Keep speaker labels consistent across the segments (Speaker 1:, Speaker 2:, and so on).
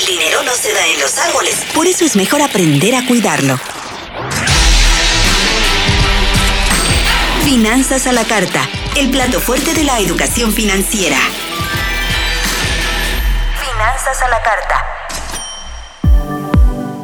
Speaker 1: El dinero no se da en los árboles. Por eso es mejor aprender a cuidarlo. Finanzas a la carta. El plato fuerte de la educación financiera. Finanzas a la carta.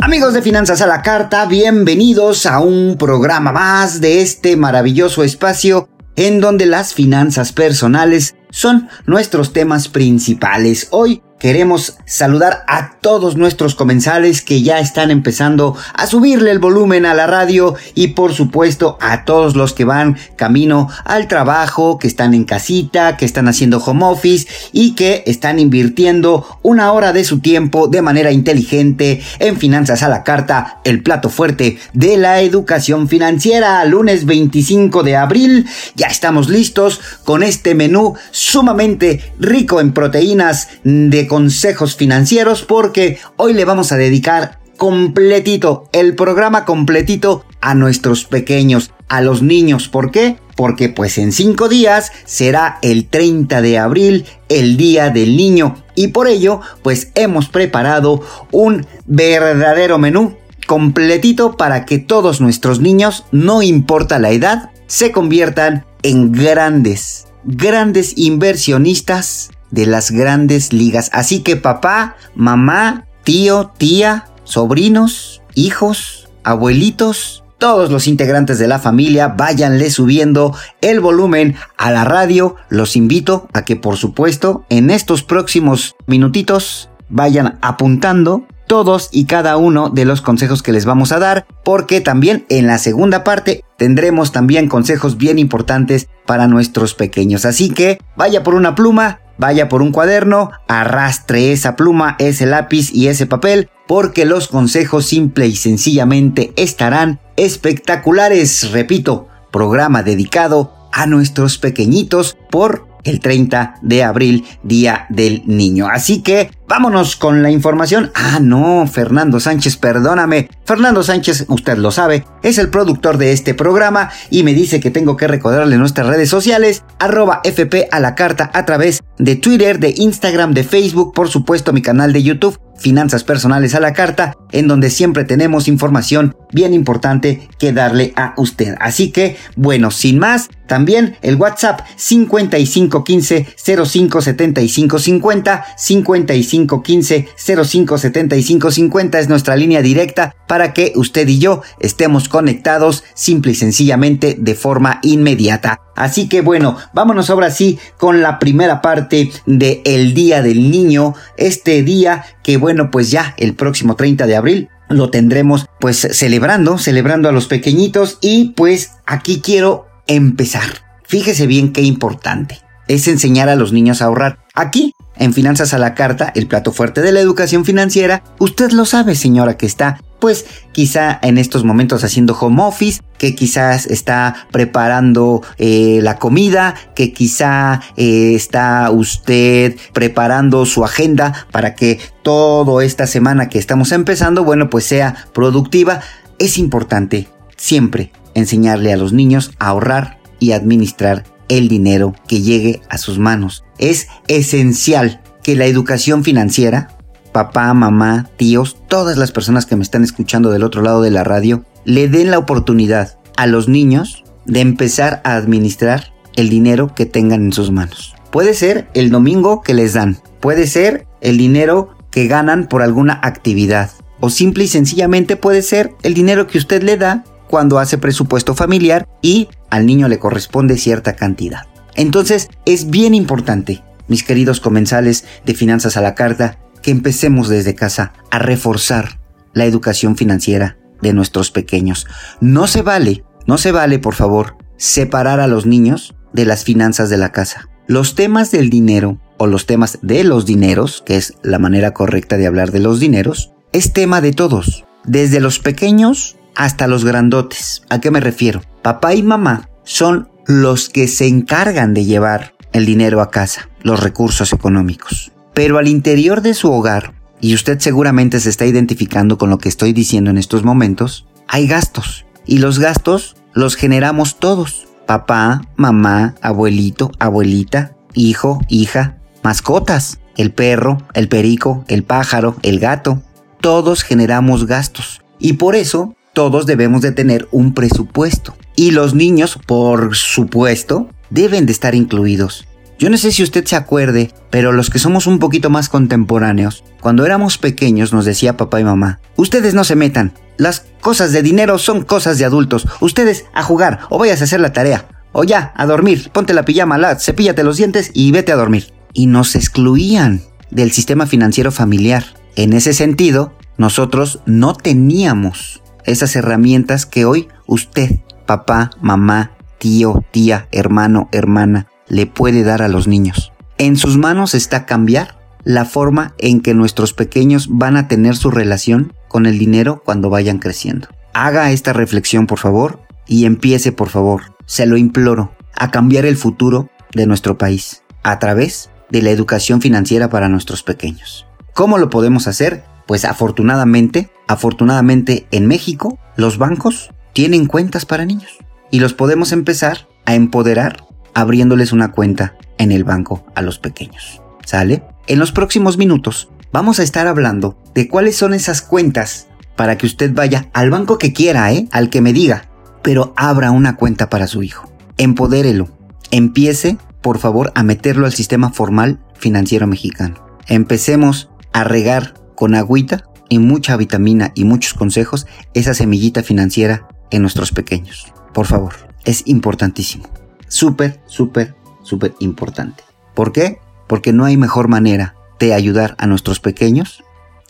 Speaker 2: Amigos de Finanzas a la Carta, bienvenidos a un programa más de este maravilloso espacio en donde las finanzas personales son nuestros temas principales. Hoy Queremos saludar a todos nuestros comensales que ya están empezando a subirle el volumen a la radio y por supuesto a todos los que van camino al trabajo, que están en casita, que están haciendo home office y que están invirtiendo una hora de su tiempo de manera inteligente en Finanzas a la Carta, el plato fuerte de la educación financiera. Lunes 25 de abril ya estamos listos con este menú sumamente rico en proteínas de consejos financieros porque hoy le vamos a dedicar completito, el programa completito a nuestros pequeños, a los niños. ¿Por qué? Porque pues en cinco días será el 30 de abril, el Día del Niño. Y por ello, pues hemos preparado un verdadero menú completito para que todos nuestros niños, no importa la edad, se conviertan en grandes, grandes inversionistas de las grandes ligas. Así que papá, mamá, tío, tía, sobrinos, hijos, abuelitos, todos los integrantes de la familia váyanle subiendo el volumen a la radio. Los invito a que por supuesto en estos próximos minutitos vayan apuntando todos y cada uno de los consejos que les vamos a dar, porque también en la segunda parte tendremos también consejos bien importantes para nuestros pequeños. Así que vaya por una pluma, vaya por un cuaderno, arrastre esa pluma, ese lápiz y ese papel, porque los consejos simple y sencillamente estarán espectaculares. Repito, programa dedicado a nuestros pequeñitos por el 30 de abril, Día del Niño. Así que vámonos con la información. Ah, no, Fernando Sánchez, perdóname. Fernando Sánchez, usted lo sabe, es el productor de este programa y me dice que tengo que recordarle nuestras redes sociales, arroba FP a la carta a través de Twitter, de Instagram, de Facebook, por supuesto mi canal de YouTube Finanzas Personales a la Carta, en donde siempre tenemos información bien importante que darle a usted. Así que, bueno, sin más, también el WhatsApp 5515 057550 5515 057550 es nuestra línea directa para que usted y yo estemos conectados simple y sencillamente de forma inmediata. Así que bueno, vámonos ahora sí con la primera parte de el Día del Niño, este día que bueno, pues ya el próximo 30 de abril lo tendremos pues celebrando, celebrando a los pequeñitos y pues aquí quiero empezar. Fíjese bien qué importante es enseñar a los niños a ahorrar. Aquí, en Finanzas a la Carta, el plato fuerte de la educación financiera, usted lo sabe, señora, que está pues quizá en estos momentos haciendo home office, que quizás está preparando eh, la comida, que quizá eh, está usted preparando su agenda para que toda esta semana que estamos empezando, bueno, pues sea productiva. Es importante siempre enseñarle a los niños a ahorrar y administrar el dinero que llegue a sus manos. Es esencial que la educación financiera papá, mamá, tíos, todas las personas que me están escuchando del otro lado de la radio, le den la oportunidad a los niños de empezar a administrar el dinero que tengan en sus manos. Puede ser el domingo que les dan, puede ser el dinero que ganan por alguna actividad, o simple y sencillamente puede ser el dinero que usted le da cuando hace presupuesto familiar y al niño le corresponde cierta cantidad. Entonces es bien importante, mis queridos comensales de Finanzas a la Carta, que empecemos desde casa a reforzar la educación financiera de nuestros pequeños. No se vale, no se vale, por favor, separar a los niños de las finanzas de la casa. Los temas del dinero o los temas de los dineros, que es la manera correcta de hablar de los dineros, es tema de todos, desde los pequeños hasta los grandotes. ¿A qué me refiero? Papá y mamá son los que se encargan de llevar el dinero a casa, los recursos económicos. Pero al interior de su hogar, y usted seguramente se está identificando con lo que estoy diciendo en estos momentos, hay gastos. Y los gastos los generamos todos. Papá, mamá, abuelito, abuelita, hijo, hija, mascotas. el perro, el perico, el pájaro, el gato. Todos generamos gastos y por eso todos debemos de tener un presupuesto. Y los niños, por supuesto, deben de estar incluidos. Yo no sé si usted se acuerde, pero los que somos un poquito más contemporáneos, cuando éramos pequeños nos decía papá y mamá, ustedes no se metan, las cosas de dinero son cosas de adultos, ustedes a jugar o vayas a hacer la tarea, o ya, a dormir, ponte la pijama, la, cepíllate los dientes y vete a dormir. Y nos excluían del sistema financiero familiar. En ese sentido, nosotros no teníamos esas herramientas que hoy usted, papá, mamá, tío, tía, hermano, hermana, le puede dar a los niños. En sus manos está cambiar la forma en que nuestros pequeños van a tener su relación con el dinero cuando vayan creciendo. Haga esta reflexión por favor y empiece por favor, se lo imploro, a cambiar el futuro de nuestro país a través de la educación financiera para nuestros pequeños. ¿Cómo lo podemos hacer? Pues afortunadamente, afortunadamente en México, los bancos tienen cuentas para niños y los podemos empezar a empoderar abriéndoles una cuenta en el banco a los pequeños. ¿Sale? En los próximos minutos vamos a estar hablando de cuáles son esas cuentas para que usted vaya al banco que quiera, ¿eh? Al que me diga, pero abra una cuenta para su hijo. Empodérelo. Empiece, por favor, a meterlo al sistema formal financiero mexicano. Empecemos a regar con agüita y mucha vitamina y muchos consejos esa semillita financiera en nuestros pequeños. Por favor, es importantísimo. Súper, súper, súper importante. ¿Por qué? Porque no hay mejor manera de ayudar a nuestros pequeños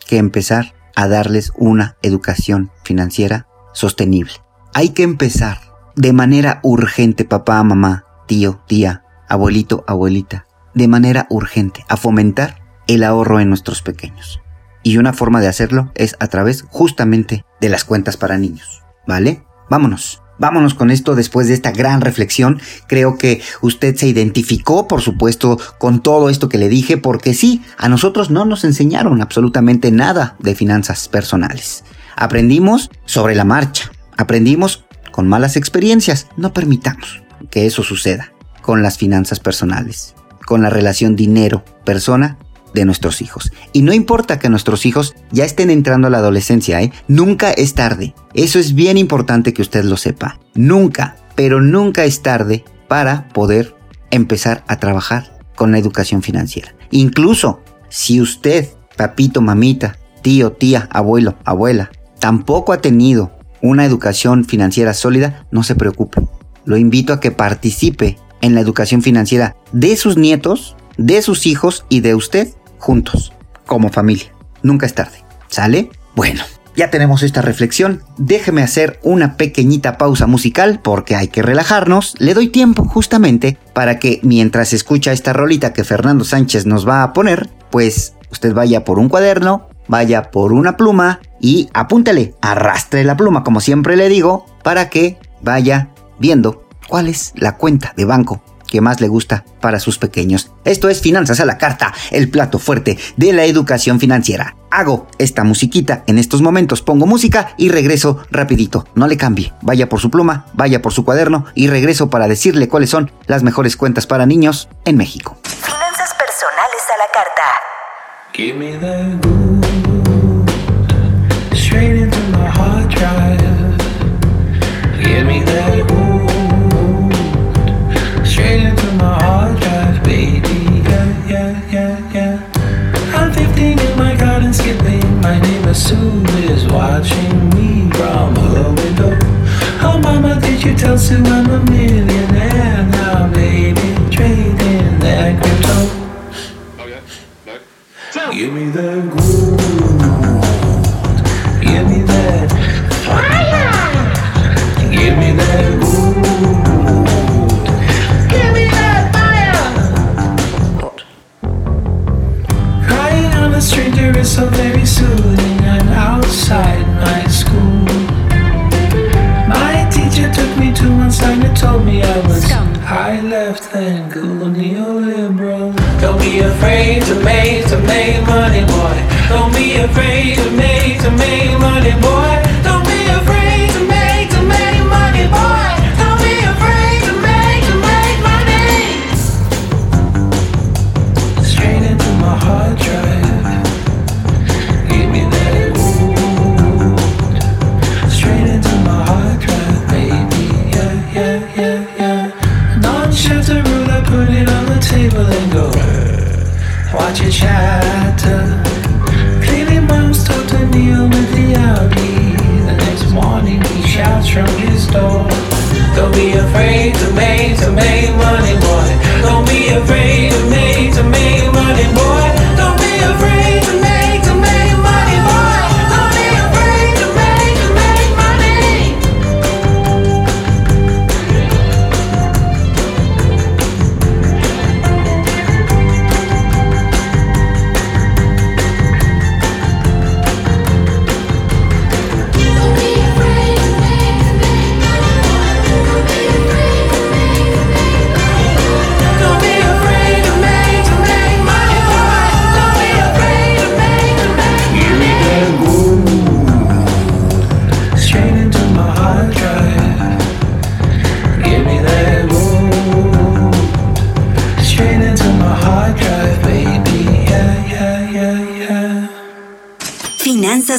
Speaker 2: que empezar a darles una educación financiera sostenible. Hay que empezar de manera urgente, papá, mamá, tío, tía, abuelito, abuelita, de manera urgente a fomentar el ahorro en nuestros pequeños. Y una forma de hacerlo es a través justamente de las cuentas para niños. ¿Vale? Vámonos. Vámonos con esto después de esta gran reflexión. Creo que usted se identificó, por supuesto, con todo esto que le dije, porque sí, a nosotros no nos enseñaron absolutamente nada de finanzas personales. Aprendimos sobre la marcha, aprendimos con malas experiencias. No permitamos que eso suceda con las finanzas personales, con la relación dinero-persona de nuestros hijos. Y no importa que nuestros hijos ya estén entrando a la adolescencia, ¿eh? Nunca es tarde. Eso es bien importante que usted lo sepa. Nunca, pero nunca es tarde para poder empezar a trabajar con la educación financiera. Incluso si usted, papito, mamita, tío, tía, abuelo, abuela, tampoco ha tenido una educación financiera sólida, no se preocupe. Lo invito a que participe en la educación financiera de sus nietos, de sus hijos y de usted juntos, como familia. Nunca es tarde. ¿Sale? Bueno, ya tenemos esta reflexión. Déjeme hacer una pequeñita pausa musical porque hay que relajarnos. Le doy tiempo justamente para que mientras escucha esta rolita que Fernando Sánchez nos va a poner, pues usted vaya por un cuaderno, vaya por una pluma y apúntale, arrastre la pluma, como siempre le digo, para que vaya viendo cuál es la cuenta de banco que más le gusta para sus pequeños. Esto es Finanzas a la Carta, el plato fuerte de la educación financiera. Hago esta musiquita en estos momentos, pongo música y regreso rapidito. No le cambie, vaya por su pluma, vaya por su cuaderno y regreso para decirle cuáles son las mejores cuentas para niños en México.
Speaker 1: Finanzas personales a la carta.
Speaker 3: Give me the straight into my hard drive. Give me Sue is watching me from her window. Oh, mama, did you tell Sue I'm a millionaire now, baby? Trading that crypto. Oh yeah, back. Give me that groove. Give me that fire. Give me that groove. Give me that fire. Crying on a stranger is so very soothing. Left and cool neoliberal. Don't be afraid to make to make money, boy. Don't be afraid to make to make money, boy.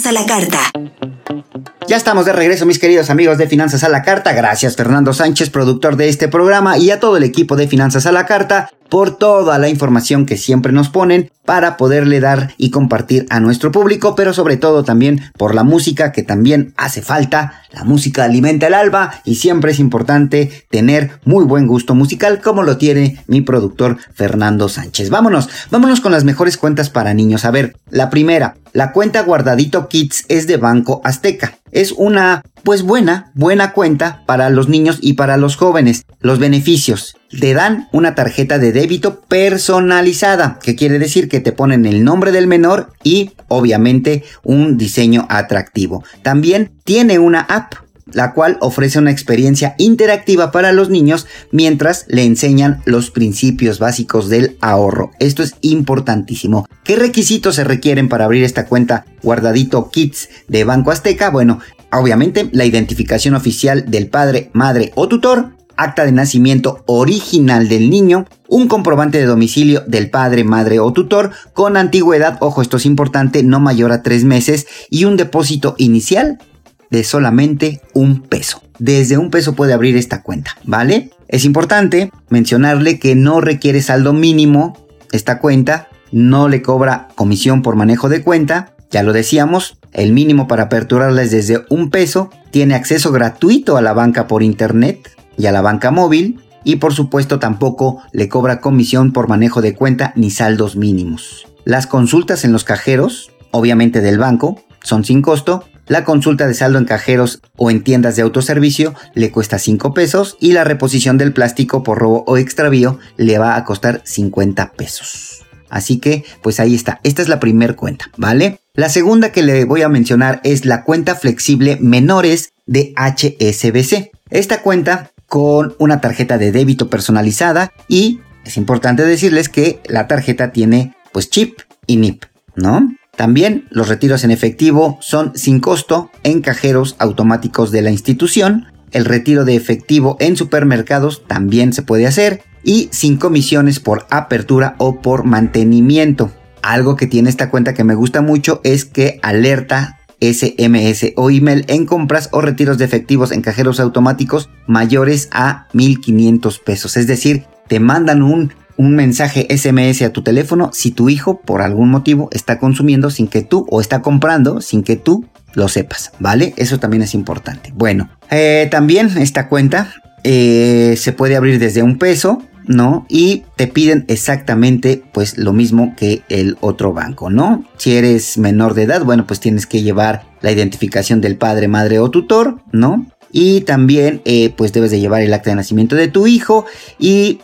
Speaker 1: A la carta.
Speaker 2: Ya estamos de regreso, mis queridos amigos de Finanzas a la Carta. Gracias, Fernando Sánchez, productor de este programa, y a todo el equipo de Finanzas a la Carta por toda la información que siempre nos ponen para poderle dar y compartir a nuestro público, pero sobre todo también por la música que también hace falta. La música alimenta el alma y siempre es importante tener muy buen gusto musical como lo tiene mi productor Fernando Sánchez. Vámonos, vámonos con las mejores cuentas para niños. A ver, la primera, la cuenta Guardadito Kids es de Banco Azteca. Es una, pues buena, buena cuenta para los niños y para los jóvenes. Los beneficios. Te dan una tarjeta de débito personalizada, que quiere decir que te ponen el nombre del menor y obviamente un diseño atractivo. También tiene una app la cual ofrece una experiencia interactiva para los niños mientras le enseñan los principios básicos del ahorro. Esto es importantísimo. ¿Qué requisitos se requieren para abrir esta cuenta guardadito Kids de Banco Azteca? Bueno, obviamente la identificación oficial del padre, madre o tutor, acta de nacimiento original del niño, un comprobante de domicilio del padre, madre o tutor con antigüedad, ojo, esto es importante, no mayor a tres meses y un depósito inicial de solamente un peso. Desde un peso puede abrir esta cuenta, ¿vale? Es importante mencionarle que no requiere saldo mínimo esta cuenta, no le cobra comisión por manejo de cuenta, ya lo decíamos, el mínimo para aperturarla es desde un peso, tiene acceso gratuito a la banca por internet y a la banca móvil, y por supuesto tampoco le cobra comisión por manejo de cuenta ni saldos mínimos. Las consultas en los cajeros, obviamente del banco, son sin costo la consulta de saldo en cajeros o en tiendas de autoservicio le cuesta 5 pesos y la reposición del plástico por robo o extravío le va a costar 50 pesos. Así que, pues ahí está. Esta es la primera cuenta, ¿vale? La segunda que le voy a mencionar es la cuenta flexible menores de HSBC. Esta cuenta con una tarjeta de débito personalizada y es importante decirles que la tarjeta tiene pues chip y NIP, ¿no? También los retiros en efectivo son sin costo en cajeros automáticos de la institución. El retiro de efectivo en supermercados también se puede hacer y sin comisiones por apertura o por mantenimiento. Algo que tiene esta cuenta que me gusta mucho es que alerta SMS o email en compras o retiros de efectivos en cajeros automáticos mayores a 1500 pesos. Es decir, te mandan un un mensaje SMS a tu teléfono si tu hijo por algún motivo está consumiendo sin que tú o está comprando sin que tú lo sepas, ¿vale? Eso también es importante. Bueno, eh, también esta cuenta eh, se puede abrir desde un peso, ¿no? Y te piden exactamente pues lo mismo que el otro banco, ¿no? Si eres menor de edad, bueno, pues tienes que llevar la identificación del padre, madre o tutor, ¿no? Y también eh, pues debes de llevar el acta de nacimiento de tu hijo y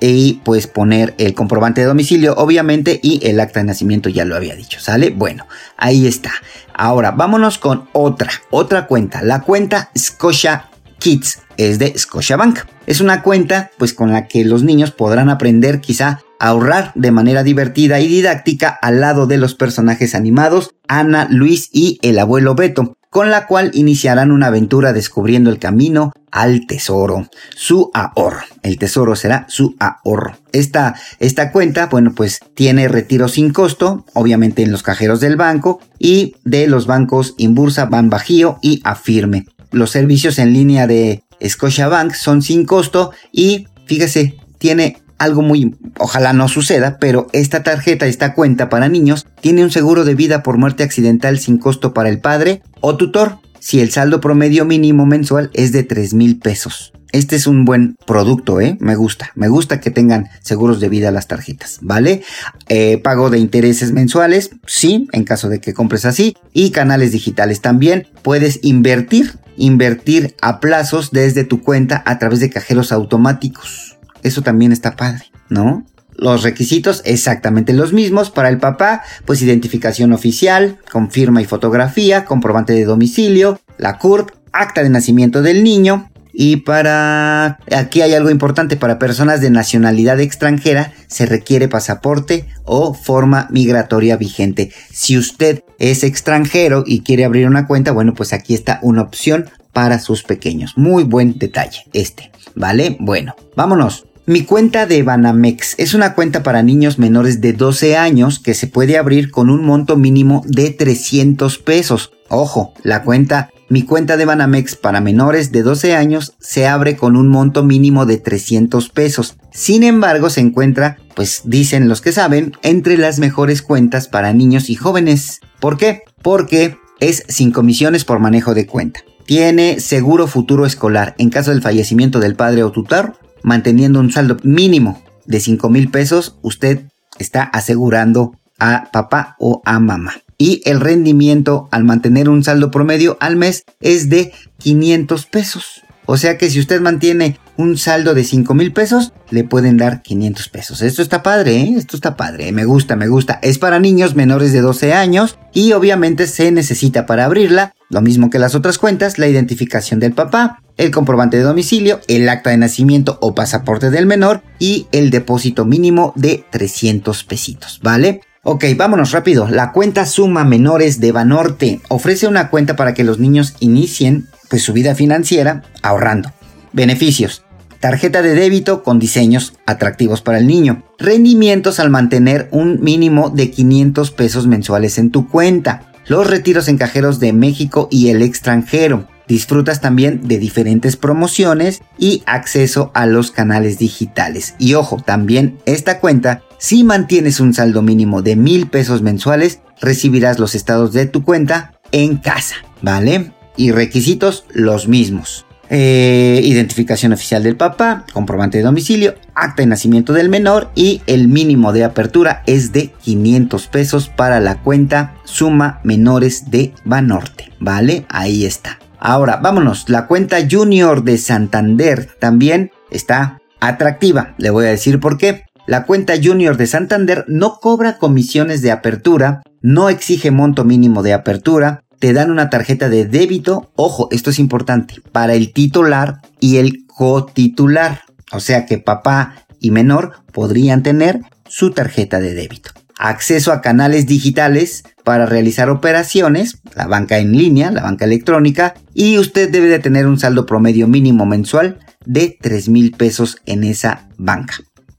Speaker 2: y pues poner el comprobante de domicilio obviamente y el acta de nacimiento ya lo había dicho, ¿sale? Bueno, ahí está. Ahora vámonos con otra, otra cuenta, la cuenta Scotia Kids es de Scotiabank. Es una cuenta pues con la que los niños podrán aprender quizá a ahorrar de manera divertida y didáctica al lado de los personajes animados Ana, Luis y el abuelo Beto con la cual iniciarán una aventura descubriendo el camino al tesoro, su ahorro. El tesoro será su ahorro. Esta, esta cuenta, bueno, pues tiene retiro sin costo, obviamente en los cajeros del banco y de los bancos Inbursa, Ban Bajío y Afirme. Los servicios en línea de Scotiabank son sin costo y fíjese, tiene algo muy, ojalá no suceda, pero esta tarjeta, esta cuenta para niños, tiene un seguro de vida por muerte accidental sin costo para el padre o tutor, si el saldo promedio mínimo mensual es de 3 mil pesos. Este es un buen producto, ¿eh? Me gusta. Me gusta que tengan seguros de vida las tarjetas, ¿vale? Eh, pago de intereses mensuales, sí, en caso de que compres así. Y canales digitales también. Puedes invertir, invertir a plazos desde tu cuenta a través de cajeros automáticos. Eso también está padre, ¿no? Los requisitos exactamente los mismos para el papá, pues identificación oficial, confirma y fotografía, comprobante de domicilio, la CURP, acta de nacimiento del niño, y para... Aquí hay algo importante, para personas de nacionalidad extranjera se requiere pasaporte o forma migratoria vigente. Si usted es extranjero y quiere abrir una cuenta, bueno, pues aquí está una opción para sus pequeños. Muy buen detalle este, ¿vale? Bueno, vámonos Mi cuenta de Banamex es una cuenta para niños menores de 12 años que se puede abrir con un monto mínimo de 300 pesos. Ojo, la cuenta mi cuenta de Banamex para menores de 12 años se abre con un monto mínimo de 300 pesos. Sin embargo, se encuentra, pues dicen los que saben, entre las mejores cuentas para niños y jóvenes. ¿Por qué? Porque es sin comisiones por manejo de cuenta. Tiene seguro futuro escolar en caso del fallecimiento del padre o tutor, manteniendo un saldo mínimo de 5 mil pesos, usted está asegurando a papá o a mamá y el rendimiento al mantener un saldo promedio al mes es de 500 pesos. O sea que si usted mantiene un saldo de 5 mil pesos, le pueden dar 500 pesos. Esto está padre, ¿eh? Esto está padre. Me gusta, me gusta. Es para niños menores de 12 años y obviamente se necesita para abrirla, lo mismo que las otras cuentas, la identificación del papá, el comprobante de domicilio, el acta de nacimiento o pasaporte del menor y el depósito mínimo de 300 pesitos, ¿vale? Ok, vámonos rápido. La cuenta Suma Menores de Banorte ofrece una cuenta para que los niños inicien pues, su vida financiera ahorrando. Beneficios. Tarjeta de débito con diseños atractivos para el niño. Rendimientos al mantener un mínimo de 500 pesos mensuales en tu cuenta. Los retiros en cajeros de México y el extranjero. Disfrutas también de diferentes promociones y acceso a los canales digitales. Y ojo, también esta cuenta, si mantienes un saldo mínimo de mil pesos mensuales, recibirás los estados de tu cuenta en casa, ¿vale? Y requisitos los mismos. Eh, identificación oficial del papá, comprobante de domicilio, acta de nacimiento del menor y el mínimo de apertura es de 500 pesos para la cuenta suma menores de Banorte, ¿vale? Ahí está. Ahora, vámonos, la cuenta Junior de Santander también está atractiva. Le voy a decir por qué. La cuenta Junior de Santander no cobra comisiones de apertura, no exige monto mínimo de apertura, te dan una tarjeta de débito, ojo, esto es importante, para el titular y el cotitular. O sea que papá y menor podrían tener su tarjeta de débito acceso a canales digitales para realizar operaciones, la banca en línea, la banca electrónica, y usted debe de tener un saldo promedio mínimo mensual de 3 mil pesos en esa banca.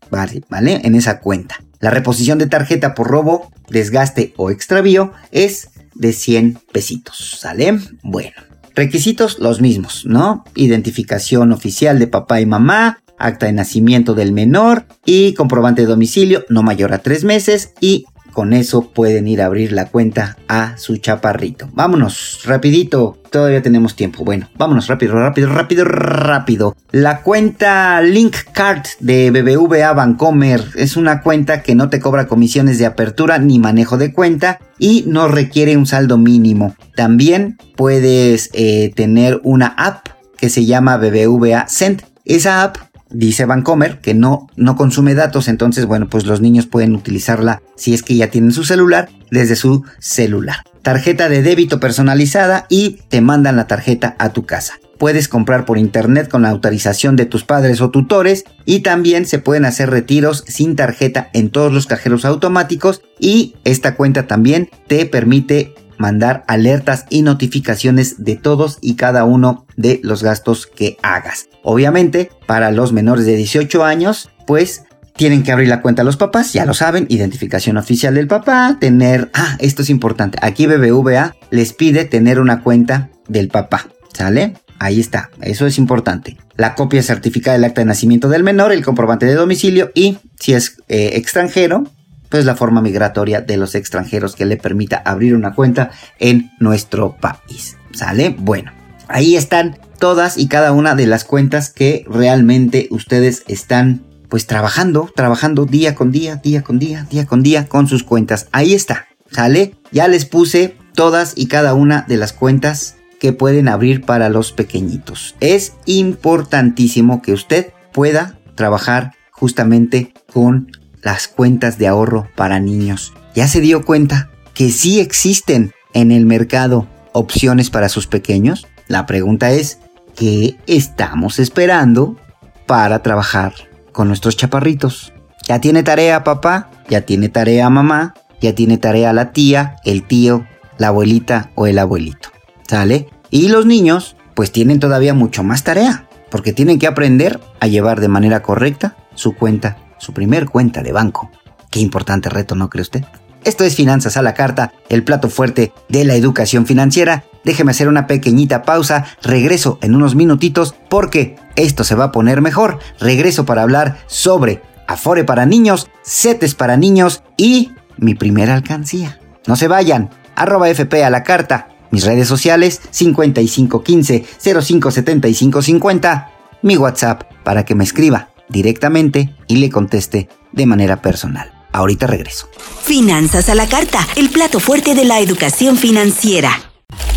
Speaker 2: Vale, ¿vale? En esa cuenta. La reposición de tarjeta por robo, desgaste o extravío es de 100 pesitos, ¿sale? Bueno. Requisitos los mismos, ¿no? Identificación oficial de papá y mamá, acta de nacimiento del menor y comprobante de domicilio no mayor a tres meses y con eso pueden ir a abrir la cuenta a su chaparrito. Vámonos, rapidito, todavía tenemos tiempo. Bueno, vámonos rápido, rápido, rápido, rápido. La cuenta Link Card de BBVA Bancomer es una cuenta que no te cobra comisiones de apertura ni manejo de cuenta y no requiere un saldo mínimo. También puedes eh, tener una app que se llama BBVA Send. Esa app dice Vancomer que no, no consume datos, entonces bueno, pues los niños pueden utilizarla si es que ya tienen su celular desde su celular. Tarjeta de débito personalizada y te mandan la tarjeta a tu casa. Puedes comprar por internet con la autorización de tus padres o tutores y también se pueden hacer retiros sin tarjeta en todos los cajeros automáticos y esta cuenta también te permite mandar alertas y notificaciones de todos y cada uno de los gastos que hagas. Obviamente, para los menores de 18 años, pues tienen que abrir la cuenta a los papás, ya lo saben, identificación oficial del papá, tener, ah, esto es importante, aquí BBVA les pide tener una cuenta del papá, ¿sale? Ahí está, eso es importante. La copia certificada del acta de nacimiento del menor, el comprobante de domicilio y, si es eh, extranjero, pues la forma migratoria de los extranjeros que le permita abrir una cuenta en nuestro país. ¿Sale? Bueno, ahí están todas y cada una de las cuentas que realmente ustedes están pues trabajando, trabajando día con día, día con día, día con día con sus cuentas. Ahí está, ¿sale? Ya les puse todas y cada una de las cuentas que pueden abrir para los pequeñitos. Es importantísimo que usted pueda trabajar justamente con las cuentas de ahorro para niños. ¿Ya se dio cuenta que sí existen en el mercado opciones para sus pequeños? La pregunta es, ¿qué estamos esperando para trabajar con nuestros chaparritos? ¿Ya tiene tarea papá? ¿Ya tiene tarea mamá? ¿Ya tiene tarea la tía, el tío, la abuelita o el abuelito? ¿Sale? Y los niños pues tienen todavía mucho más tarea, porque tienen que aprender a llevar de manera correcta su cuenta, su primer cuenta de banco. Qué importante reto, ¿no cree usted? Esto es Finanzas a la Carta, el plato fuerte de la educación financiera. Déjeme hacer una pequeñita pausa, regreso en unos minutitos porque esto se va a poner mejor. Regreso para hablar sobre Afore para niños, CETES para niños y mi primera alcancía. No se vayan, arroba FP a la carta, mis redes sociales 5515 057550, mi WhatsApp para que me escriba directamente y le conteste de manera personal. Ahorita regreso.
Speaker 1: Finanzas a la carta, el plato fuerte de la educación financiera.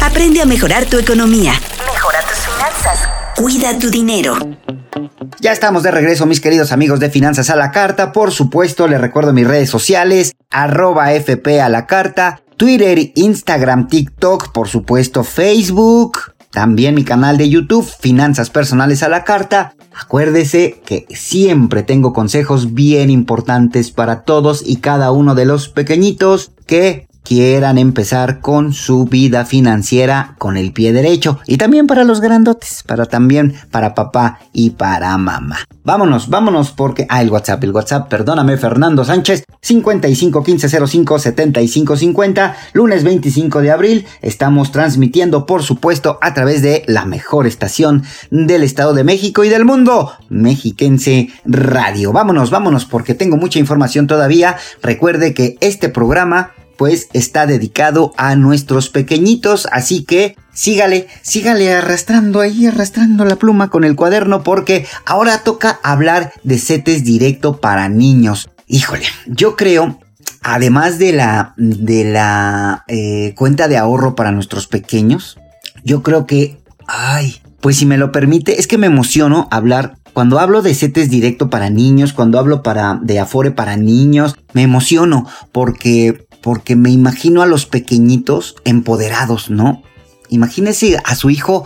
Speaker 1: Aprende a mejorar tu economía. Mejora tus finanzas. Cuida tu dinero.
Speaker 2: Ya estamos de regreso, mis queridos amigos de Finanzas a la Carta. Por supuesto, les recuerdo mis redes sociales, arroba FP a la Carta, Twitter, Instagram, TikTok, por supuesto, Facebook. También mi canal de YouTube, Finanzas Personales a la Carta. Acuérdese que siempre tengo consejos bien importantes para todos y cada uno de los pequeñitos que quieran empezar con su vida financiera con el pie derecho y también para los grandotes, para también para papá y para mamá. Vámonos, vámonos porque ah el WhatsApp, el WhatsApp, perdóname Fernando Sánchez 55 15 05 75 50, lunes 25 de abril, estamos transmitiendo por supuesto a través de la mejor estación del Estado de México y del mundo, Mexiquense Radio. Vámonos, vámonos porque tengo mucha información todavía. Recuerde que este programa pues está dedicado a nuestros pequeñitos, así que sígale, sígale arrastrando ahí, arrastrando la pluma con el cuaderno porque ahora toca hablar de setes directo para niños. Híjole, yo creo además de la, de la eh, cuenta de ahorro para nuestros pequeños, yo creo que, ay, pues si me lo permite, es que me emociono hablar. Cuando hablo de setes directo para niños, cuando hablo para, de Afore para niños, me emociono porque porque me imagino a los pequeñitos empoderados, ¿no? Imagínese a su hijo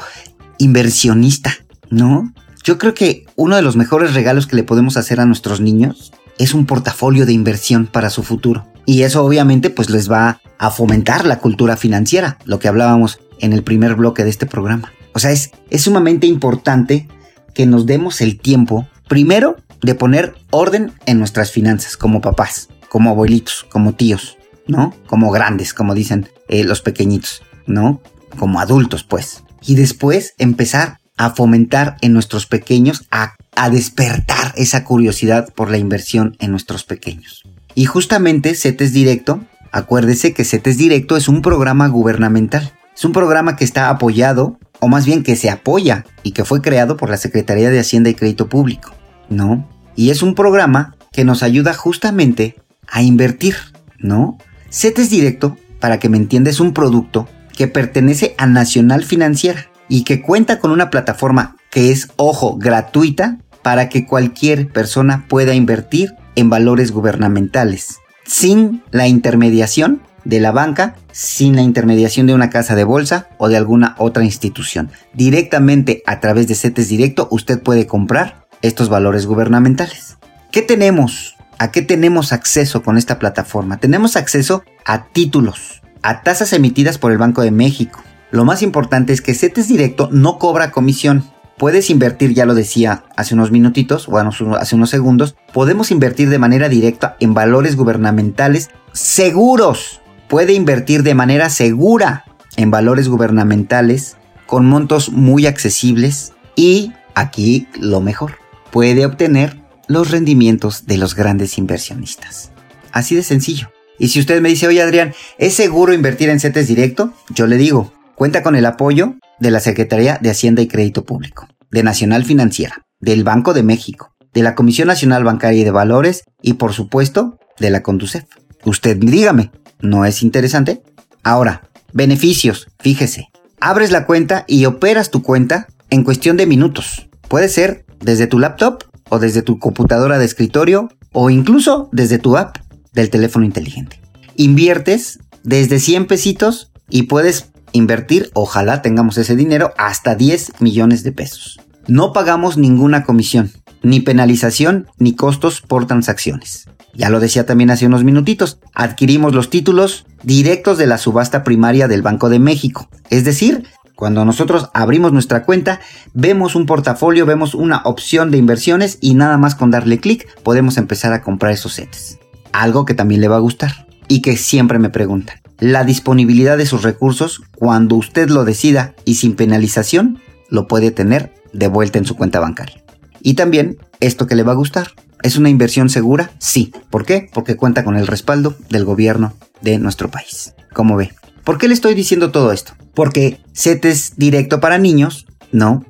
Speaker 2: inversionista, ¿no? Yo creo que uno de los mejores regalos que le podemos hacer a nuestros niños es un portafolio de inversión para su futuro. Y eso obviamente pues les va a fomentar la cultura financiera, lo que hablábamos en el primer bloque de este programa. O sea, es, es sumamente importante que nos demos el tiempo, primero, de poner orden en nuestras finanzas como papás, como abuelitos, como tíos. ¿No? Como grandes, como dicen eh, los pequeñitos, ¿no? Como adultos, pues. Y después empezar a fomentar en nuestros pequeños, a, a despertar esa curiosidad por la inversión en nuestros pequeños. Y justamente CETES Directo, acuérdese que CETES Directo es un programa gubernamental. Es un programa que está apoyado, o más bien que se apoya y que fue creado por la Secretaría de Hacienda y Crédito Público, ¿no? Y es un programa que nos ayuda justamente a invertir, ¿no? CETES Directo, para que me entiendas, es un producto que pertenece a Nacional Financiera y que cuenta con una plataforma que es, ojo, gratuita para que cualquier persona pueda invertir en valores gubernamentales sin la intermediación de la banca, sin la intermediación de una casa de bolsa o de alguna otra institución. Directamente a través de CETES Directo usted puede comprar estos valores gubernamentales. ¿Qué tenemos? ¿A qué tenemos acceso con esta plataforma? Tenemos acceso a títulos, a tasas emitidas por el Banco de México. Lo más importante es que CETES Directo no cobra comisión. Puedes invertir, ya lo decía hace unos minutitos, o hace unos segundos, podemos invertir de manera directa en valores gubernamentales seguros. Puede invertir de manera segura en valores gubernamentales con montos muy accesibles y, aquí lo mejor, puede obtener los rendimientos de los grandes inversionistas. Así de sencillo. Y si usted me dice, oye Adrián, ¿es seguro invertir en CETES directo? Yo le digo, cuenta con el apoyo de la Secretaría de Hacienda y Crédito Público, de Nacional Financiera, del Banco de México, de la Comisión Nacional Bancaria y de Valores y por supuesto de la Conducef. Usted dígame, ¿no es interesante? Ahora, beneficios, fíjese. Abres la cuenta y operas tu cuenta en cuestión de minutos. Puede ser desde tu laptop o desde tu computadora de escritorio o incluso desde tu app del teléfono inteligente. Inviertes desde 100 pesitos y puedes invertir, ojalá tengamos ese dinero, hasta 10 millones de pesos. No pagamos ninguna comisión, ni penalización, ni costos por transacciones. Ya lo decía también hace unos minutitos, adquirimos los títulos directos de la subasta primaria del Banco de México, es decir, Cuando nosotros abrimos nuestra cuenta, vemos un portafolio, vemos una opción de inversiones y nada más con darle clic podemos empezar a comprar esos CETES. Algo que también le va a gustar y que siempre me preguntan. La disponibilidad de sus recursos, cuando usted lo decida y sin penalización, lo puede tener de vuelta en su cuenta bancaria. Y también, esto que le va a gustar, ¿es una inversión segura? Sí. ¿Por qué? Porque cuenta con el respaldo del gobierno de nuestro país. ¿Cómo ve? ¿Por qué le estoy diciendo todo esto? Porque CETES directo para niños, no,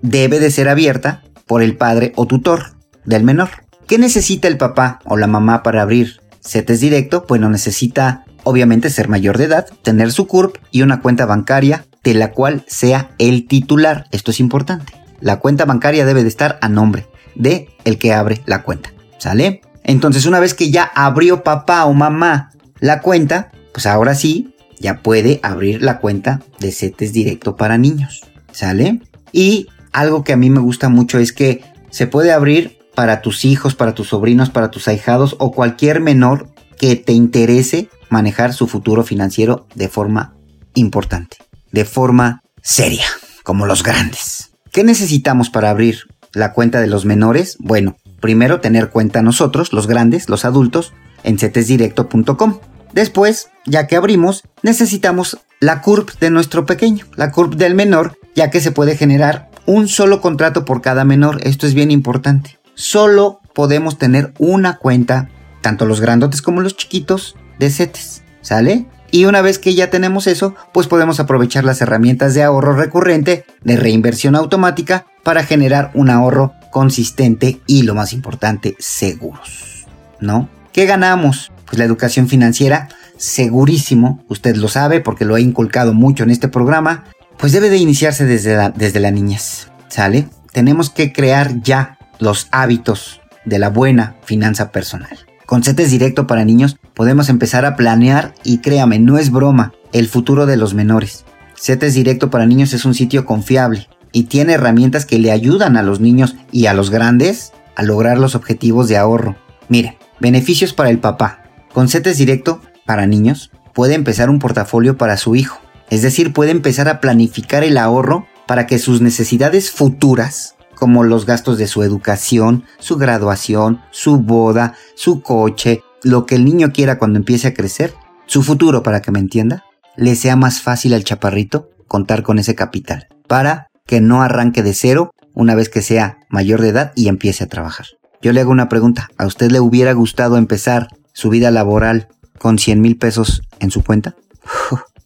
Speaker 2: debe de ser abierta por el padre o tutor del menor. ¿Qué necesita el papá o la mamá para abrir CETES directo? Bueno, necesita obviamente ser mayor de edad, tener su CURP y una cuenta bancaria de la cual sea el titular. Esto es importante. La cuenta bancaria debe de estar a nombre de el que abre la cuenta. ¿Sale? Entonces, una vez que ya abrió papá o mamá la cuenta, pues ahora sí ya puede abrir la cuenta de CETES directo para niños. ¿Sale? Y algo que a mí me gusta mucho es que se puede abrir para tus hijos, para tus sobrinos, para tus ahijados o cualquier menor que te interese manejar su futuro financiero de forma importante, de forma seria, como los grandes. ¿Qué necesitamos para abrir la cuenta de los menores? Bueno, primero tener cuenta nosotros, los grandes, los adultos, en cetesdirecto.com. Después, ya que abrimos, necesitamos la CURP de nuestro pequeño, la CURP del menor, ya que se puede generar un solo contrato por cada menor. Esto es bien importante. Solo podemos tener una cuenta, tanto los grandotes como los chiquitos, de CETES. ¿Sale? Y una vez que ya tenemos eso, pues podemos aprovechar las herramientas de ahorro recurrente, de reinversión automática, para generar un ahorro consistente y lo más importante, seguros. ¿No? ¿Qué ganamos? Pues la educación financiera, segurísimo, usted lo sabe porque lo he inculcado mucho en este programa, pues debe de iniciarse desde la, desde la niñez, ¿sale? Tenemos que crear ya los hábitos de la buena finanza personal. Con CETES directo para niños podemos empezar a planear y créame, no es broma, el futuro de los menores. CETES directo para niños es un sitio confiable y tiene herramientas que le ayudan a los niños y a los grandes a lograr los objetivos de ahorro. Mire, beneficios para el papá. Con CETES directo para niños puede empezar un portafolio para su hijo. Es decir, puede empezar a planificar el ahorro para que sus necesidades futuras, como los gastos de su educación, su graduación, su boda, su coche, lo que el niño quiera cuando empiece a crecer, su futuro, para que me entienda, le sea más fácil al chaparrito contar con ese capital, para que no arranque de cero una vez que sea mayor de edad y empiece a trabajar. Yo le hago una pregunta, ¿a usted le hubiera gustado empezar su vida laboral con 100 mil pesos en su cuenta?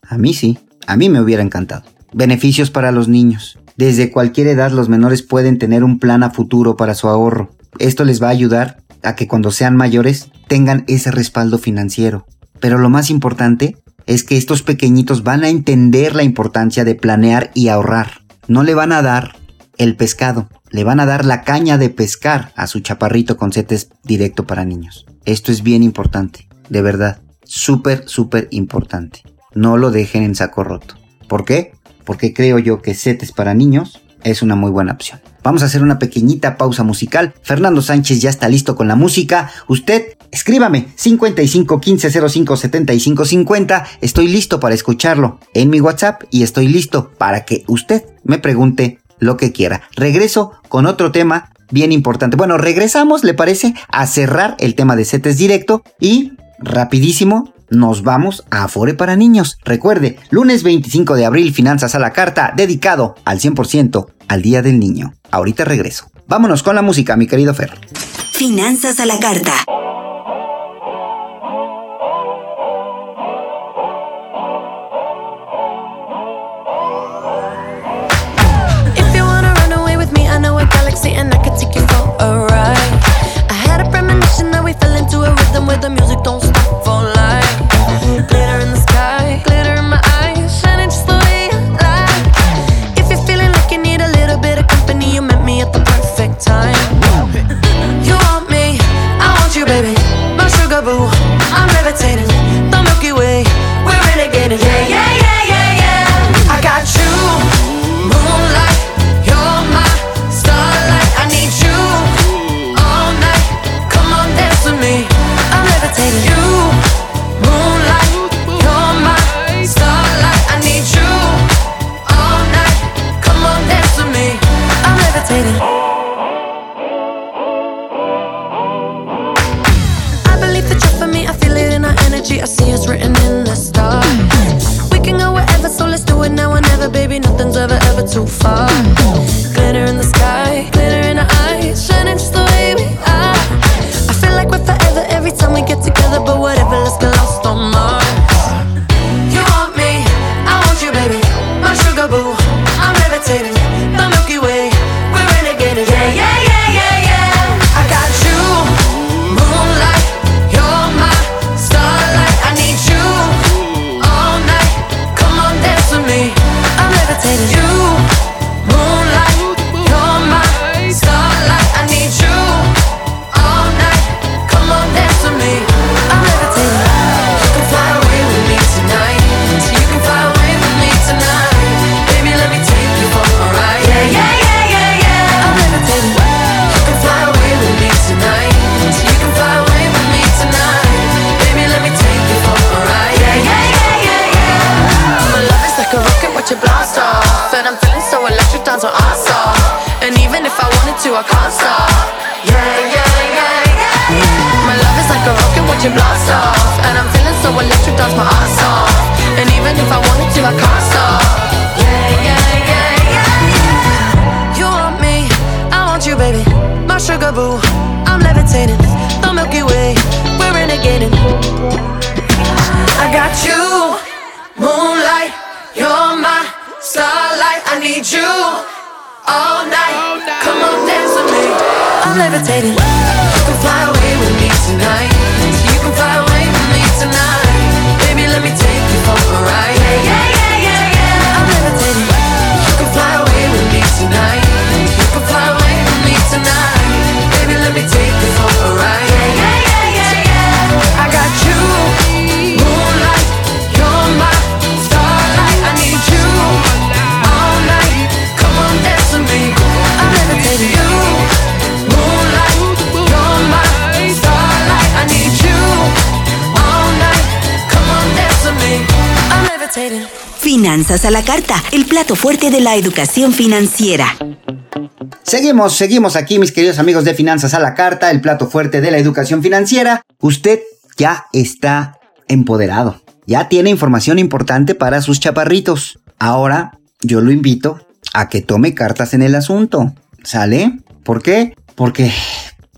Speaker 2: a mí sí, a mí me hubiera encantado. Beneficios para los niños. Desde cualquier edad los menores pueden tener un plan a futuro para su ahorro. Esto les va a ayudar a que cuando sean mayores tengan ese respaldo financiero. Pero lo más importante es que estos pequeñitos van a entender la importancia de planear y ahorrar. No le van a dar el pescado, le van a dar la caña de pescar a su chaparrito con setes directo para niños. Esto es bien importante, de verdad, súper, súper importante. No lo dejen en saco roto. ¿Por qué? Porque creo yo que setes para niños es una muy buena opción. Vamos a hacer una pequeñita pausa musical. Fernando Sánchez ya está listo con la música. Usted, escríbame 55 15 05 75 50. Estoy listo para escucharlo en mi WhatsApp y estoy listo para que usted me pregunte lo que quiera. Regreso con otro tema bien importante. Bueno, regresamos, ¿le parece? A cerrar el tema de CETES directo y rapidísimo nos vamos a Afore para Niños. Recuerde, lunes 25 de abril, Finanzas a la Carta, dedicado al 100% al Día del Niño. Ahorita regreso. Vámonos con la música, mi querido Fer.
Speaker 1: Finanzas a la Carta. Finanzas a la carta, el plato fuerte de la educación financiera.
Speaker 2: Seguimos, seguimos aquí, mis queridos amigos de Finanzas a la Carta, el plato fuerte de la educación financiera. Usted ya está empoderado, ya tiene información importante para sus chaparritos. Ahora yo lo invito a que tome cartas en el asunto. ¿Sale? ¿Por qué? Porque,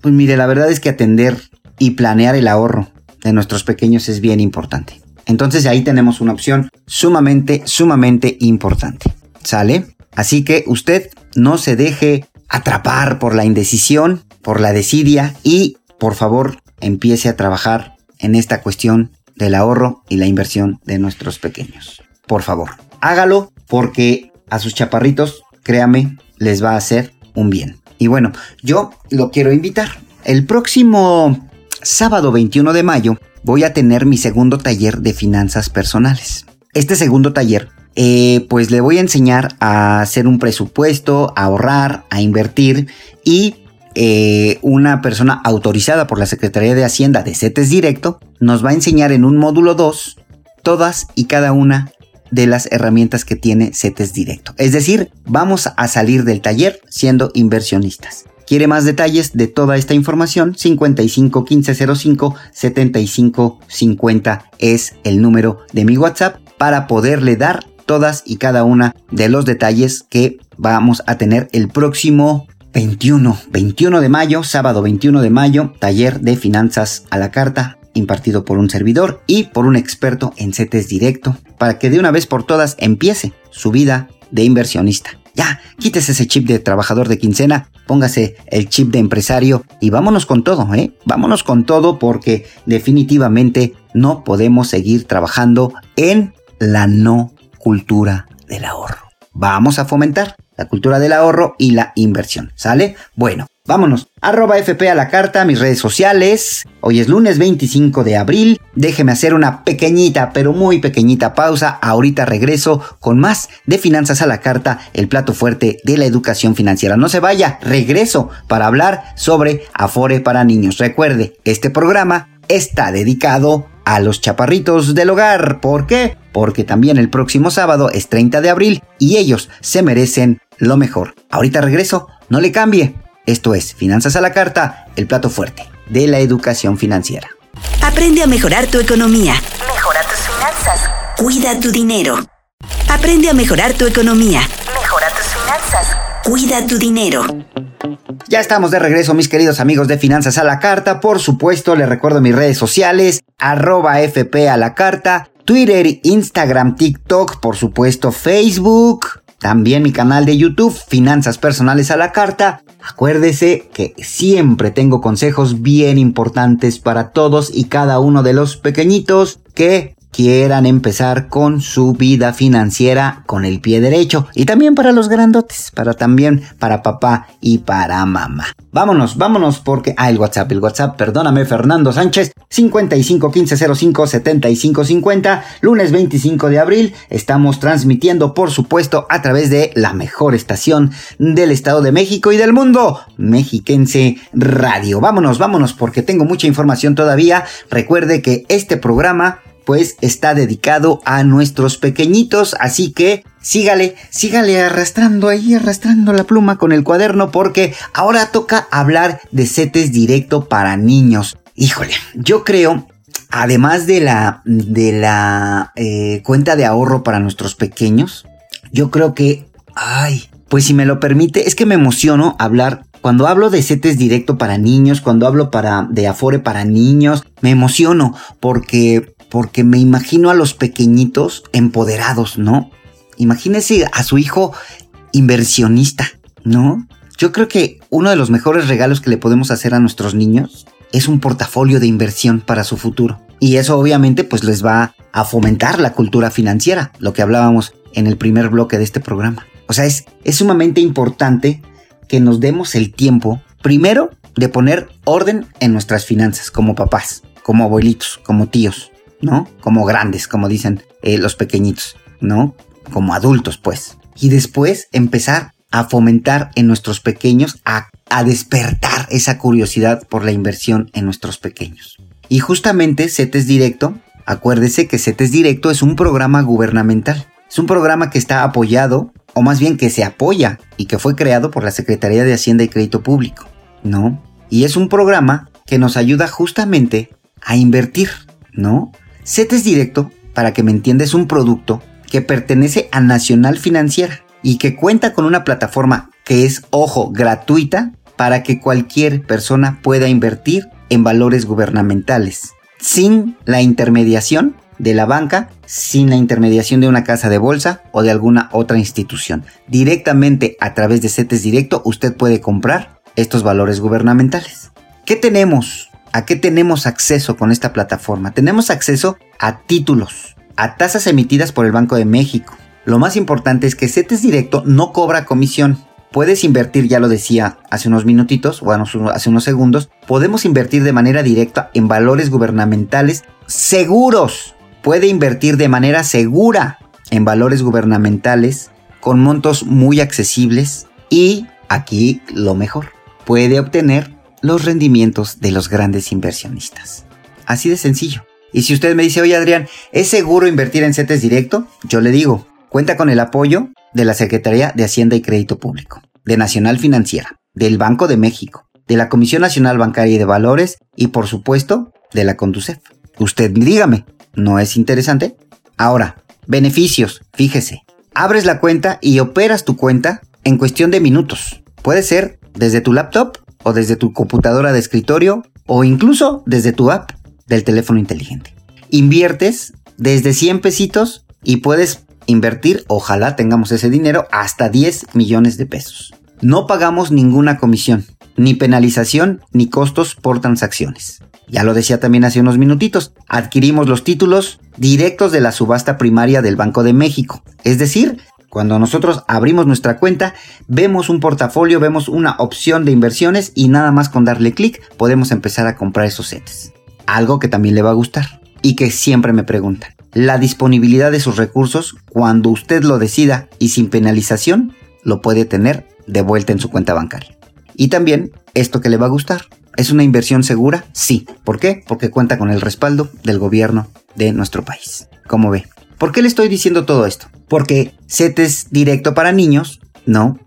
Speaker 2: pues mire, la verdad es que atender y planear el ahorro de nuestros pequeños es bien importante. Entonces ahí tenemos una opción sumamente, sumamente importante. ¿Sale? Así que usted no se deje atrapar por la indecisión, por la desidia y por favor empiece a trabajar en esta cuestión del ahorro y la inversión de nuestros pequeños. Por favor, hágalo porque a sus chaparritos, créame, les va a hacer un bien. Y bueno, yo lo quiero invitar. El próximo sábado 21 de mayo voy a tener mi segundo taller de finanzas personales. Este segundo taller eh, pues le voy a enseñar a hacer un presupuesto, a ahorrar, a invertir y eh, una persona autorizada por la Secretaría de Hacienda de CETES Directo nos va a enseñar en un módulo 2 todas y cada una de las herramientas que tiene CETES Directo. Es decir, vamos a salir del taller siendo inversionistas. ¿Quiere más detalles de toda esta información? 55 15 05 75 50 es el número de mi WhatsApp para poderle dar todas y cada una de los detalles que vamos a tener el próximo 21, 21 de mayo, sábado 21 de mayo, taller de finanzas a la carta impartido por un servidor y por un experto en CETES directo para que de una vez por todas empiece su vida de inversionista. Ya, quítese ese chip de trabajador de quincena, póngase el chip de empresario y vámonos con todo, ¿eh? Vámonos con todo porque definitivamente no podemos seguir trabajando en la no cultura del ahorro. Vamos a fomentar la cultura del ahorro y la inversión, ¿sale? Bueno, vámonos. Arroba FP a la carta, mis redes sociales. Hoy es lunes 25 de abril. Déjeme hacer una pequeñita, pero muy pequeñita pausa. Ahorita regreso con más de Finanzas a la carta, el plato fuerte de la educación financiera. No se vaya, regreso para hablar sobre Afore para niños. Recuerde, este programa está dedicado a los chaparritos del hogar. ¿Por qué? Porque también el próximo sábado es 30 de abril y ellos se merecen lo mejor. Ahorita regreso, no le cambie. Esto es Finanzas a la Carta, el plato fuerte de la educación financiera.
Speaker 1: Aprende a mejorar tu economía. Mejora tus finanzas. Cuida tu dinero. Aprende a mejorar tu economía. Mejora tus finanzas. Cuida tu dinero.
Speaker 2: Ya estamos de regreso, mis queridos amigos de Finanzas a la Carta. Por supuesto, les recuerdo mis redes sociales, arroba FP a la Carta, Twitter, Instagram, TikTok, por supuesto, Facebook. También mi canal de YouTube, Finanzas Personales a la Carta. Acuérdese que siempre tengo consejos bien importantes para todos y cada uno de los pequeñitos que quieran empezar con su vida financiera con el pie derecho y también para los grandotes, para también para papá y para mamá. Vámonos, vámonos porque ah el WhatsApp, el WhatsApp, perdóname Fernando Sánchez 55 15 05 75 50, lunes 25 de abril, estamos transmitiendo por supuesto a través de la mejor estación del Estado de México y del mundo, Mexiquense Radio. Vámonos, vámonos porque tengo mucha información todavía. Recuerde que este programa pues está dedicado a nuestros pequeñitos, así que sígale, sígale arrastrando ahí, arrastrando la pluma con el cuaderno porque ahora toca hablar de setes directo para niños. Híjole, yo creo además de la, de la eh, cuenta de ahorro para nuestros pequeños, yo creo que, ay, pues si me lo permite, es que me emociono hablar Cuando hablo de CETES directo para niños, cuando hablo para, de Afore para niños, me emociono porque, porque me imagino a los pequeñitos empoderados, ¿no? Imagínese a su hijo inversionista, ¿no? Yo creo que uno de los mejores regalos que le podemos hacer a nuestros niños es un portafolio de inversión para su futuro. Y eso obviamente pues les va a fomentar la cultura financiera, lo que hablábamos en el primer bloque de este programa. O sea, es, es sumamente importante que nos demos el tiempo, primero, de poner orden en nuestras finanzas como papás, como abuelitos, como tíos, ¿no? Como grandes, como dicen eh, los pequeñitos, ¿no? Como adultos, pues. Y después empezar a fomentar en nuestros pequeños, a, a despertar esa curiosidad por la inversión en nuestros pequeños. Y justamente CETES Directo, acuérdese que CETES Directo es un programa gubernamental. Es un programa que está apoyado, o más bien que se apoya y que fue creado por la Secretaría de Hacienda y Crédito Público, ¿no? Y es un programa que nos ayuda justamente a invertir, ¿no? CETES Directo, para que me entiendas, es un producto que pertenece a Nacional Financiera y que cuenta con una plataforma que es, ojo, gratuita para que cualquier persona pueda invertir en valores gubernamentales, sin la intermediación de la banca, sin la intermediación de una casa de bolsa o de alguna otra institución. Directamente a través de CETES Directo usted puede comprar estos valores gubernamentales. ¿Qué tenemos? ¿A qué tenemos acceso con esta plataforma? Tenemos acceso a títulos, a tasas emitidas por el Banco de México. Lo más importante es que CETES Directo no cobra comisión. Puedes invertir, ya lo decía hace unos minutitos o hace unos segundos, podemos invertir de manera directa en valores gubernamentales seguros. Puede invertir de manera segura en valores gubernamentales con montos muy accesibles y, aquí lo mejor, puede obtener los rendimientos de los grandes inversionistas. Así de sencillo. Y si usted me dice, oye Adrián, ¿es seguro invertir en CETES directo? Yo le digo, cuenta con el apoyo de la Secretaría de Hacienda y Crédito Público, de Nacional Financiera, del Banco de México, de la Comisión Nacional Bancaria y de Valores y por supuesto de la Conducef. Usted dígame, ¿no es interesante? Ahora, beneficios, fíjese. Abres la cuenta y operas tu cuenta en cuestión de minutos. Puede ser desde tu laptop o desde tu computadora de escritorio o incluso desde tu app del teléfono inteligente. Inviertes desde 100 pesitos y puedes invertir, ojalá tengamos ese dinero, hasta 10 millones de pesos. No pagamos ninguna comisión, ni penalización, ni costos por transacciones. Ya lo decía también hace unos minutitos, adquirimos los títulos directos de la subasta primaria del Banco de México. Es decir, cuando nosotros abrimos nuestra cuenta, vemos un portafolio, vemos una opción de inversiones y nada más con darle clic podemos empezar a comprar esos sets. Algo que también le va a gustar y que siempre me preguntan. La disponibilidad de sus recursos, cuando usted lo decida y sin penalización, lo puede tener de vuelta en su cuenta bancaria. Y también, esto que le va a gustar, ¿es una inversión segura? Sí. ¿Por qué? Porque cuenta con el respaldo del gobierno de nuestro país. ¿Cómo ve? ¿Por qué le estoy diciendo todo esto? Porque CETES directo para niños, no,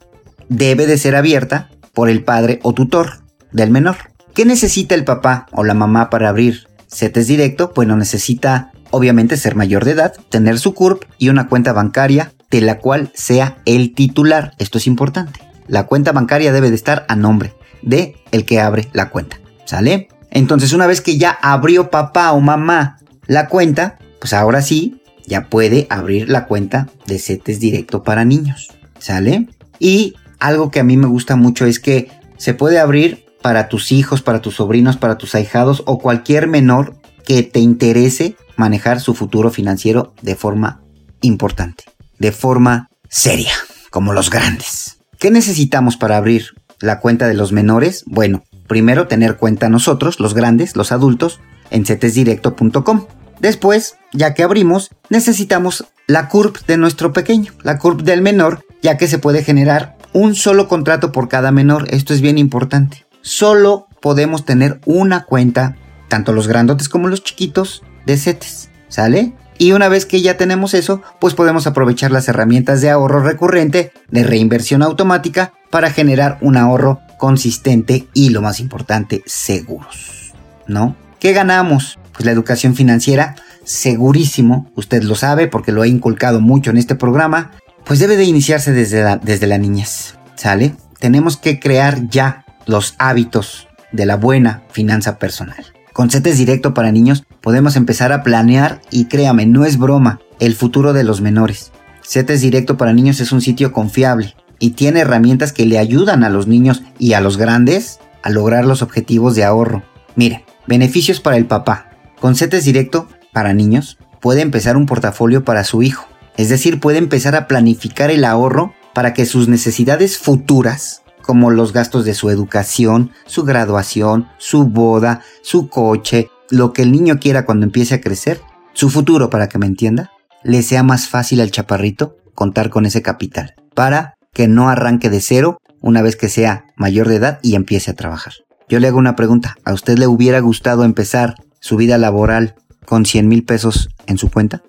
Speaker 2: debe de ser abierta por el padre o tutor del menor. ¿Qué necesita el papá o la mamá para abrir CETES directo? Bueno, necesita obviamente ser mayor de edad, tener su CURP y una cuenta bancaria de la cual sea el titular. Esto es importante. La cuenta bancaria debe de estar a nombre de el que abre la cuenta. ¿Sale? Entonces, una vez que ya abrió papá o mamá la cuenta, pues ahora sí, ya puede abrir la cuenta de CETES directo para niños. ¿Sale? Y algo que a mí me gusta mucho es que se puede abrir para tus hijos, para tus sobrinos, para tus ahijados o cualquier menor que te interese manejar su futuro financiero de forma importante, de forma seria, como los grandes. ¿Qué necesitamos para abrir la cuenta de los menores? Bueno, primero tener cuenta nosotros, los grandes, los adultos, en cetesdirecto.com. Después, ya que abrimos, necesitamos la CURP de nuestro pequeño, la CURP del menor, ya que se puede generar un solo contrato por cada menor. Esto es bien importante. Solo podemos tener una cuenta, tanto los grandotes como los chiquitos, de CETES. ¿Sale? Y una vez que ya tenemos eso, pues podemos aprovechar las herramientas de ahorro recurrente, de reinversión automática, para generar un ahorro consistente y lo más importante, seguros. ¿No? ¿Qué ganamos? Pues la educación financiera, segurísimo, usted lo sabe porque lo he inculcado mucho en este programa, pues debe de iniciarse desde la, desde la niñez, ¿sale? Tenemos que crear ya los hábitos de la buena finanza personal. Con CETES Directo para niños podemos empezar a planear y créame, no es broma, el futuro de los menores. CETES Directo para niños es un sitio confiable y tiene herramientas que le ayudan a los niños y a los grandes a lograr los objetivos de ahorro. Mire, beneficios para el papá. Con CETES Directo para niños puede empezar un portafolio para su hijo. Es decir, puede empezar a planificar el ahorro para que sus necesidades futuras, como los gastos de su educación, su graduación, su boda, su coche, lo que el niño quiera cuando empiece a crecer, su futuro, para que me entienda, le sea más fácil al chaparrito contar con ese capital, para que no arranque de cero una vez que sea mayor de edad y empiece a trabajar. Yo le hago una pregunta, ¿a usted le hubiera gustado empezar su vida laboral con 100 mil pesos en su cuenta?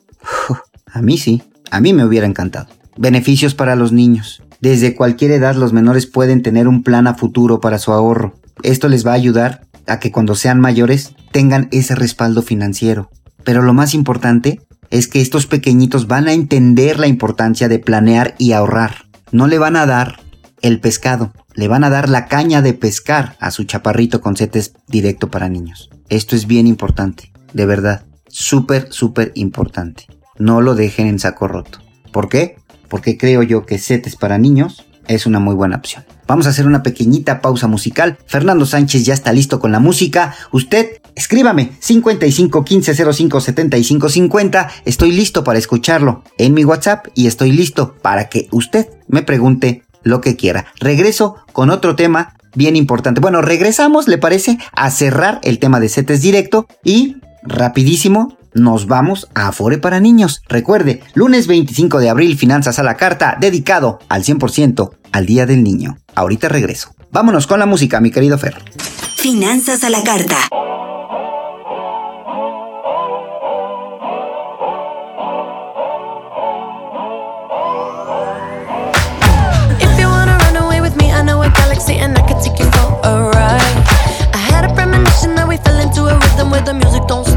Speaker 2: a mí sí, a mí me hubiera encantado. Beneficios para los niños. Desde cualquier edad los menores pueden tener un plan a futuro para su ahorro. Esto les va a ayudar a que cuando sean mayores tengan ese respaldo financiero. Pero lo más importante es que estos pequeñitos van a entender la importancia de planear y ahorrar. No le van a dar el pescado, le van a dar la caña de pescar a su chaparrito con setes directo para niños. Esto es bien importante, de verdad, súper, súper importante. No lo dejen en saco roto. ¿Por qué? Porque creo yo que setes para niños es una muy buena opción. Vamos a hacer una pequeñita pausa musical. Fernando Sánchez ya está listo con la música. Usted, escríbame 55 15 05 75 50. Estoy listo para escucharlo en mi WhatsApp y estoy listo para que usted me pregunte lo que quiera. Regreso con otro tema bien importante. Bueno, regresamos, ¿le parece? A cerrar el tema de CETES directo y rapidísimo nos vamos a Afore para niños. Recuerde, lunes 25 de abril, Finanzas a la Carta, dedicado al 100% al Día del Niño. Ahorita regreso. Vámonos con la música, mi querido Fer.
Speaker 1: Finanzas a la Carta.
Speaker 4: And I can take you for a ride. I had a premonition that we fell into a rhythm where the music don't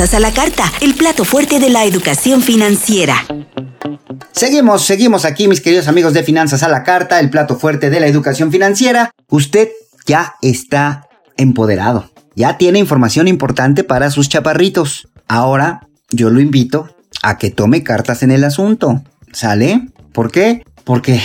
Speaker 1: A la carta, el plato fuerte de la educación financiera.
Speaker 2: Seguimos, seguimos aquí, mis queridos amigos de Finanzas a la carta, el plato fuerte de la educación financiera. Usted ya está empoderado, ya tiene información importante para sus chaparritos. Ahora yo lo invito a que tome cartas en el asunto. ¿Sale? ¿Por qué? Porque,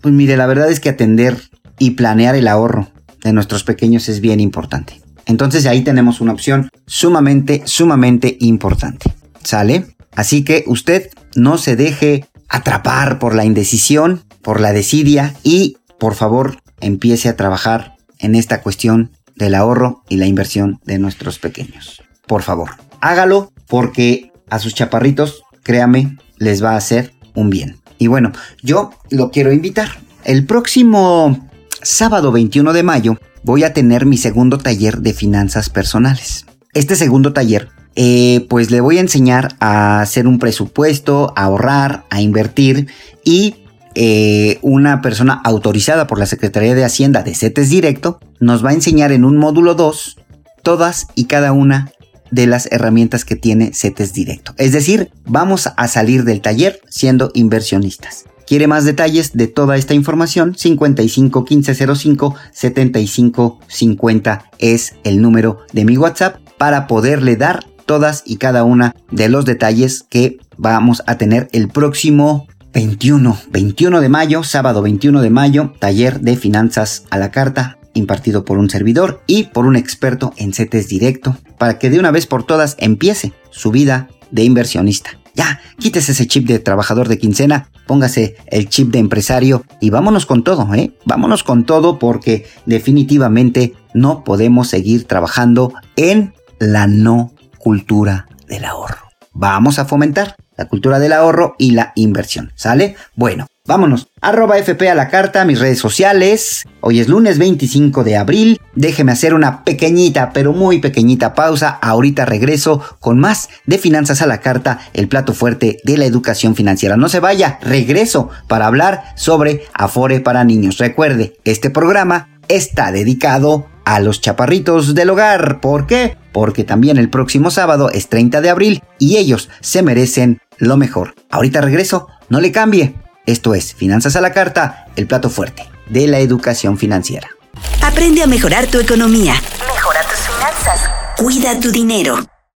Speaker 2: pues mire, la verdad es que atender y planear el ahorro de nuestros pequeños es bien importante. Entonces ahí tenemos una opción sumamente, sumamente importante. ¿Sale? Así que usted no se deje atrapar por la indecisión, por la desidia y por favor empiece a trabajar en esta cuestión del ahorro y la inversión de nuestros pequeños. Por favor, hágalo porque a sus chaparritos, créame, les va a hacer un bien. Y bueno, yo lo quiero invitar. El próximo sábado 21 de mayo voy a tener mi segundo taller de finanzas personales. Este segundo taller, eh, pues le voy a enseñar a hacer un presupuesto, a ahorrar, a invertir y eh, una persona autorizada por la Secretaría de Hacienda de CETES Directo nos va a enseñar en un módulo 2 todas y cada una de las herramientas que tiene CETES Directo. Es decir, vamos a salir del taller siendo inversionistas. ¿Quiere más detalles de toda esta información? 55 1505 75 50 es el número de mi WhatsApp para poderle dar todas y cada una de los detalles que vamos a tener el próximo 21, 21 de mayo, sábado 21 de mayo, taller de finanzas a la carta impartido por un servidor y por un experto en CETES directo para que de una vez por todas empiece su vida de inversionista. Ya, quítese ese chip de trabajador de quincena, póngase el chip de empresario y vámonos con todo, ¿eh? Vámonos con todo porque definitivamente no podemos seguir trabajando en la no cultura del ahorro. Vamos a fomentar la cultura del ahorro y la inversión, ¿sale? Bueno, Vámonos. Arroba FP a la carta, mis redes sociales. Hoy es lunes 25 de abril. Déjeme hacer una pequeñita, pero muy pequeñita pausa. Ahorita regreso con más de Finanzas a la carta, el plato fuerte de la educación financiera. No se vaya, regreso para hablar sobre Afore para niños. Recuerde, este programa está dedicado a los chaparritos del hogar. ¿Por qué? Porque también el próximo sábado es 30 de abril y ellos se merecen lo mejor. Ahorita regreso, no le cambie. Esto es Finanzas a la Carta, el plato fuerte de la educación financiera.
Speaker 1: Aprende a mejorar tu economía. Mejora tus finanzas. Cuida tu dinero.